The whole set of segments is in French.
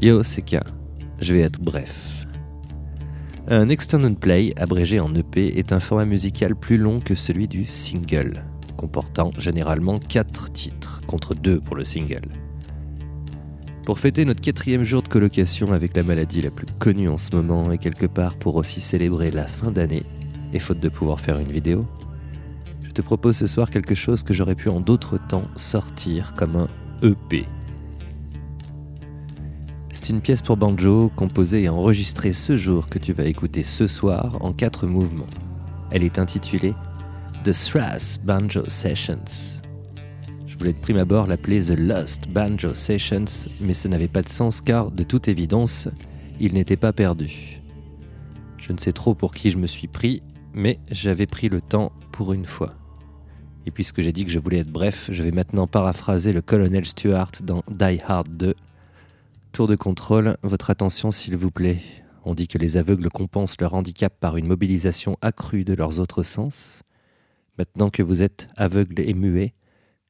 Yo, c'est K. Je vais être bref. Un extended play, abrégé en EP, est un format musical plus long que celui du single, comportant généralement 4 titres, contre 2 pour le single. Pour fêter notre quatrième jour de colocation avec la maladie la plus connue en ce moment et quelque part pour aussi célébrer la fin d'année, et faute de pouvoir faire une vidéo, je te propose ce soir quelque chose que j'aurais pu en d'autres temps sortir comme un EP. C'est une pièce pour banjo composée et enregistrée ce jour que tu vas écouter ce soir en quatre mouvements. Elle est intitulée The Thrass Banjo Sessions. Je voulais de prime abord l'appeler The Lost Banjo Sessions, mais ça n'avait pas de sens car, de toute évidence, il n'était pas perdu. Je ne sais trop pour qui je me suis pris, mais j'avais pris le temps pour une fois. Et puisque j'ai dit que je voulais être bref, je vais maintenant paraphraser le colonel Stuart dans Die Hard 2. Tour de contrôle, votre attention s'il vous plaît. On dit que les aveugles compensent leur handicap par une mobilisation accrue de leurs autres sens. Maintenant que vous êtes aveugle et muet,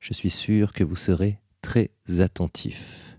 je suis sûr que vous serez très attentif.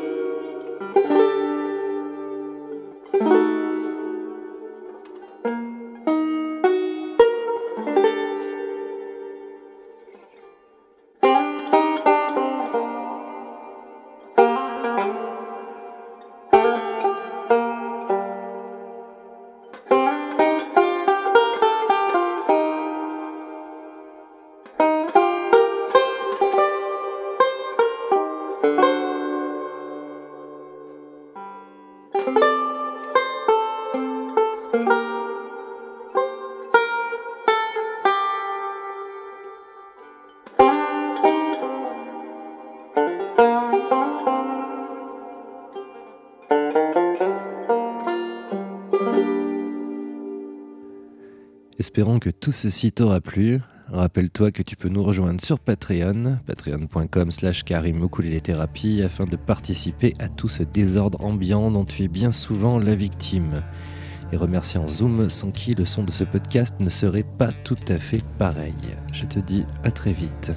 Espérons que tout ceci t'aura plu. Rappelle-toi que tu peux nous rejoindre sur Patreon, patreon.com slash karim afin de participer à tout ce désordre ambiant dont tu es bien souvent la victime. Et remercie en Zoom sans qui le son de ce podcast ne serait pas tout à fait pareil. Je te dis à très vite.